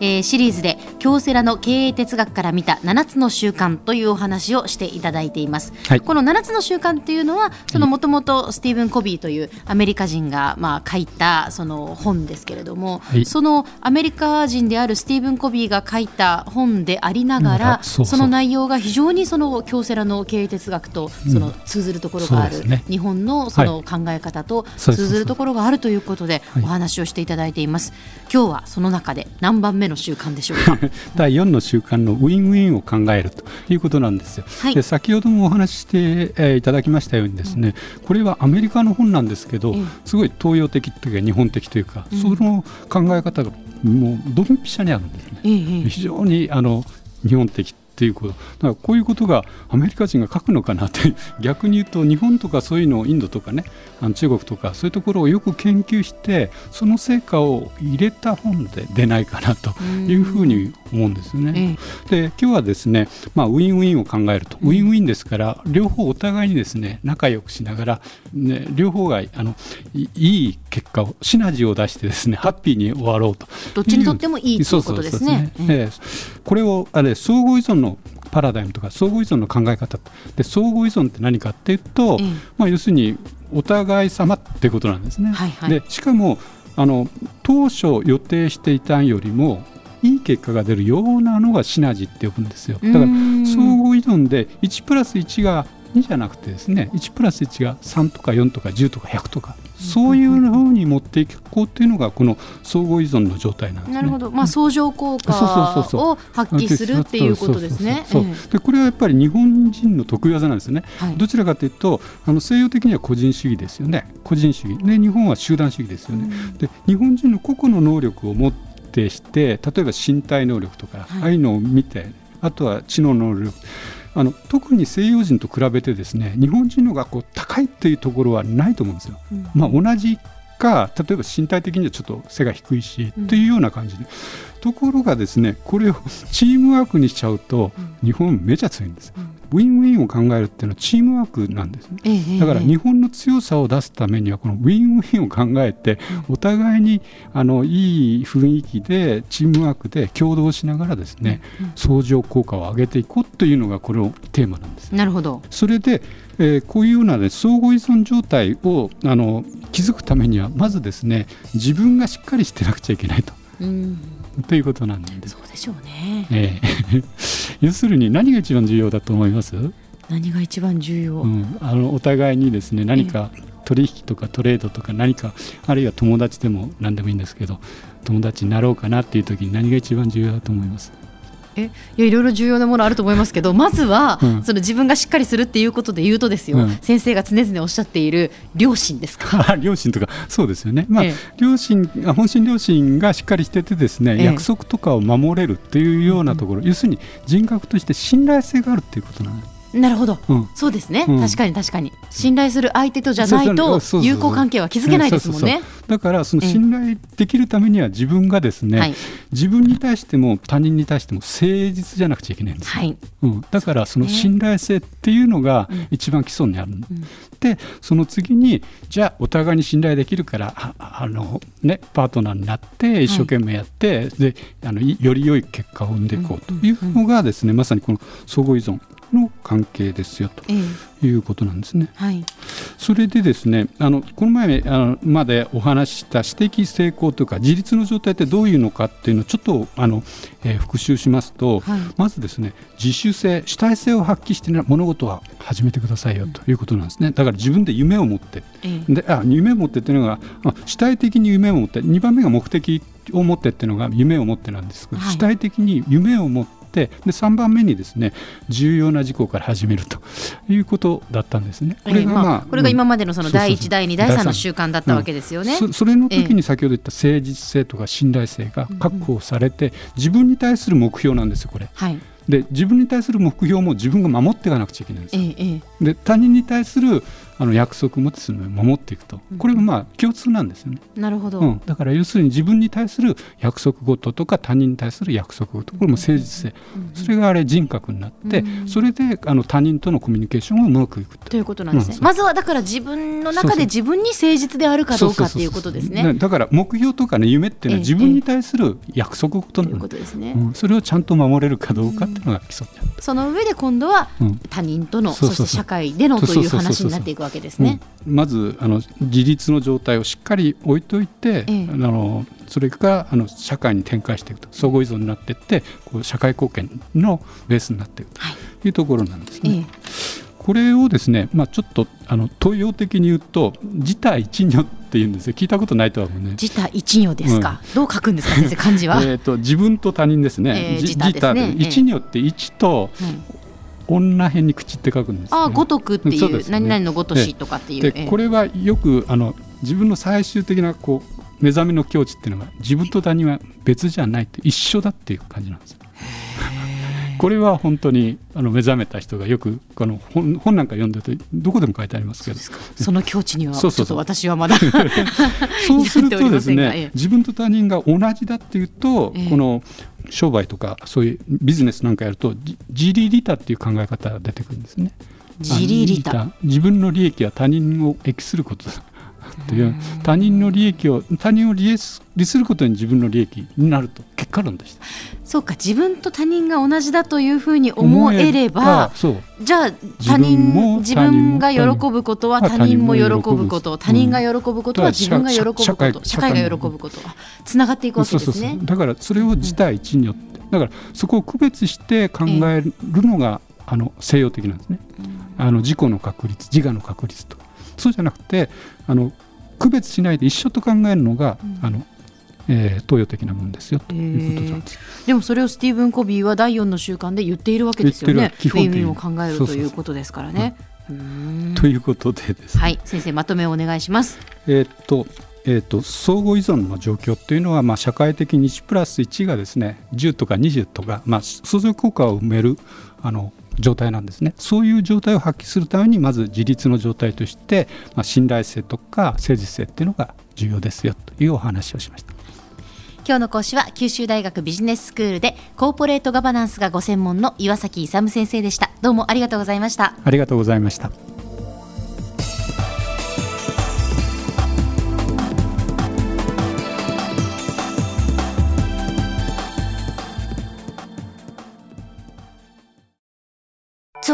えー、シリーズで京セラの経営哲学から見た7つの習慣というお話をしていただいています、はい、この7つの習慣っていうのはそのもともとスティーブン・コビーというアメリカ人がまあ書いたその本ですけれども、はい、そのアメリカ人であるスティーブン・コビーが書いた本でありながら、その内容が非常にその京セラの経営哲学とその通ずるところがある、うんね、日本のその考え方と通ずるところがあるということでお話をしていただいています。今日はその中で何番目の習慣でしょうか？第4の習慣のウィンウィンを考えるということなんですよ。はい、で先ほどもお話しして、えー、いただきましたようにですね、うん、これはアメリカの本なんですけど、すごい東洋的というか日本的というか、うん、その考え方がもうドンピシャにあるんですね。非常にあの日本的っていうこと。だからこういうことがアメリカ人が書くのかなって 逆に言うと日本とかそういうのをインドとかねあの中国とかそういうところをよく研究してその成果を入れた本で出ないかなというふうに思うんですよね。で今日はですね、まあ、ウィンウィンを考えるとウィンウィンですから両方お互いにですね仲良くしながら、ね、両方があのいい結果をシナジーを出してですねハッピーに終わろうと。どっちにとってもいいということですね。これをあれ相互依存のパラダイムとか相互依存の考え方。で相互依存って何かっていうと、まあ、要するにお互い様っていうことなんですね。はいはい、でしかもあの当初予定していたよりもいい結果が出るようなのがシナジーって呼ぶんですよ。だから相互依存で1プラス1が2じゃなくてですね1プラス1が3とか4とか10とか100とかそういうふうに持っていこうっていうのがこの相互依存の状態なんです、ね、なるほど、まあ、相乗効果を発揮するっていうことですね。でこれはやっぱり日本人の得意技なんですね。はい、どちらかというとあの西洋的には個人主義ですよね。個人主義。で日本は集団主義ですよね。うん、で日本人の個々の能力を持ってして例えば身体能力とか、はい、ああいうのを見てあとは知能能力あの特に西洋人と比べてですね日本人のがこう高いっていうところはないと思うんですよ。うん、まあ、同じか例えば身体的にはちょっと背が低いし、うん、いうような感じで。ところがですねこれをチームワークにしちゃうと、日本めちゃ強いんです、うん、ウィンウィンを考えるっていうのはチームワークなんですね、だから日本の強さを出すためにはこのウィンウィンを考えて、お互いにあのいい雰囲気でチームワークで共同しながらですね、相乗効果を上げていこうというのがこのテーマなんです。なるほどそれでえー、こういうような、ね、相互依存状態をあの築くためにはまずですね自分がしっかりしてなくちゃいけないと。うんということなんです。そうでしょうね。えー、要するに何が一番重要だと思います？何が一番重要、うん、あのお互いにですね何か取引とかトレードとか何かあるいは友達でも何でもいいんですけど友達になろうかなっていう時に何が一番重要だと思います？えいやいろいろ重要なものあると思いますけどまずは、うん、その自分がしっかりするっていうことで言うとですよ、うん、先生が常々おっしゃっている良心ですか良心 とかそうですよね、まあ、ええ、良心本心良心がしっかりしててですね、え、約束とかを守れるっていうようなところ、要するに人格として信頼性があるっていうことなんですなるほど、うん、そうですね、うん、確かに確かに。信頼する相手とじゃないと友好関係は築けないですもんねだからその信頼できるためには自分がですね、自分に対しても他人に対しても誠実じゃなくちゃいけないんですよ、はい、うん、だからその信頼性っていうのが一番基礎にある、うん、でその次にじゃあお互いに信頼できるからあの、ね、パートナーになって一生懸命やって、はい、であのより良い結果を生んでいこうというのがですね、まさにこの相互依存の関係ですよということなんですね。はい、それでですねあのこの前あのまでお話しした私的成功というか自立の状態ってどういうのかっていうのをちょっとあの、えー、復習しますと、はい、まずですね自主性主体性を発揮して物事は始めてくださいよということなんですね。だから自分で夢を持って、であ夢を持ってっていうのが、まあ、主体的に夢を持って2番目が目的を持ってっていうのが夢を持ってなんですけど、はい、主体的に夢を持ってで3番目にですね重要な事項から始めるということだったんですね。これが、まあこれが今までのその第1、第2、第3の習慣だったわけですよね。それの時に先ほど言った誠実性とか信頼性が確保されて、自分に対する目標なんですよこれ。はいで自分に対する目標も自分が守っていかなくちゃいけないんですよ。ええ、で他人に対するあの約束もですね守っていくと。これもまあ共通なんですよね。なるほど、うん、だから要するに自分に対する約束事とか他人に対する約束事これも誠実性、それがあれ人格になって、それであの他人とのコミュニケーションをうまくいくと。いうことなんですね。まずはだから自分の中で自分に誠実であるかどうかっていうことですね。だから目標とかね夢っていうのは自分に対する約束事なので、それをちゃんと守れるかどうかっていうのが基礎になる。その上で今度は他人との、そして社会でのという話になっていくわけですね。まずあの自立の状態をしっかり置いといて、ええ、あのそれがあの社会に展開していくと。相互依存になっていってこう社会貢献のベースになっていくとい。うところなんですね。えこれをですね、まあ、ちょっとあの東洋的に言うと自他一如っていうんですよ。聞いたことないとは思うね自他一如ですか、うん、どう書くんですか先生漢字は？えと自分と他人ですね、えー、自他一如って一と、女辺に口って書くんです、ね、あ五徳っていう、ね、何々のごとしとかっていう。でこれはよくあの自分の最終的なこう目覚めの境地っていうのが自分と他人は別じゃないって一緒だっていう感じなんです。これは本当にあの目覚めた人がよくこの本本なんか読んでるとどこでも書いてありますけど。その境地にはちょっと私はまだ そうするとですね自分と他人が同じだっていうと、ええ、この商売とかそういうビジネスなんかやると自利利他っていう考え方が出てくるんですね。自利利他自分の利益は他人を益することだという。他人の利益を他人を利することに自分の利益になると。結果論でした。そうか自分と他人が同じだというふうに思えればじゃあ他人自分が喜ぶことは他人も喜ぶこと。他人が喜ぶことは自分が喜ぶこと。社会が喜ぶこと。はつながっていくわけですね。だからそれを自体一によってだからそこを区別して考えるのが、あの西洋的なんですね、あの自己の確率自我の確率とそうじゃなくてあの区別しないで一緒と考えるのが、うん、あのえー、東洋的なもんですよということなんです、えー、でもそれをスティーブン・コビーは第4の習慣で言っているわけですよね。ウィンウィンを考えるということですからね。ということでですね、はい、先生まとめをお願いします。えっとえーと、相互依存の状況というのは、まあ、社会的に1プラス1がですね10とか20とか、まあ、相乗効果を埋めるあの状態なんですね。そういう状態を発揮するためにまず自立の状態として、まあ、信頼性とか誠実性っていうのが重要ですよというお話をしました。今日の講師は九州大学ビジネススクールでコーポレートガバナンスがご専門の岩崎勇先生でした。どうもありがとうございました。ありがとうございました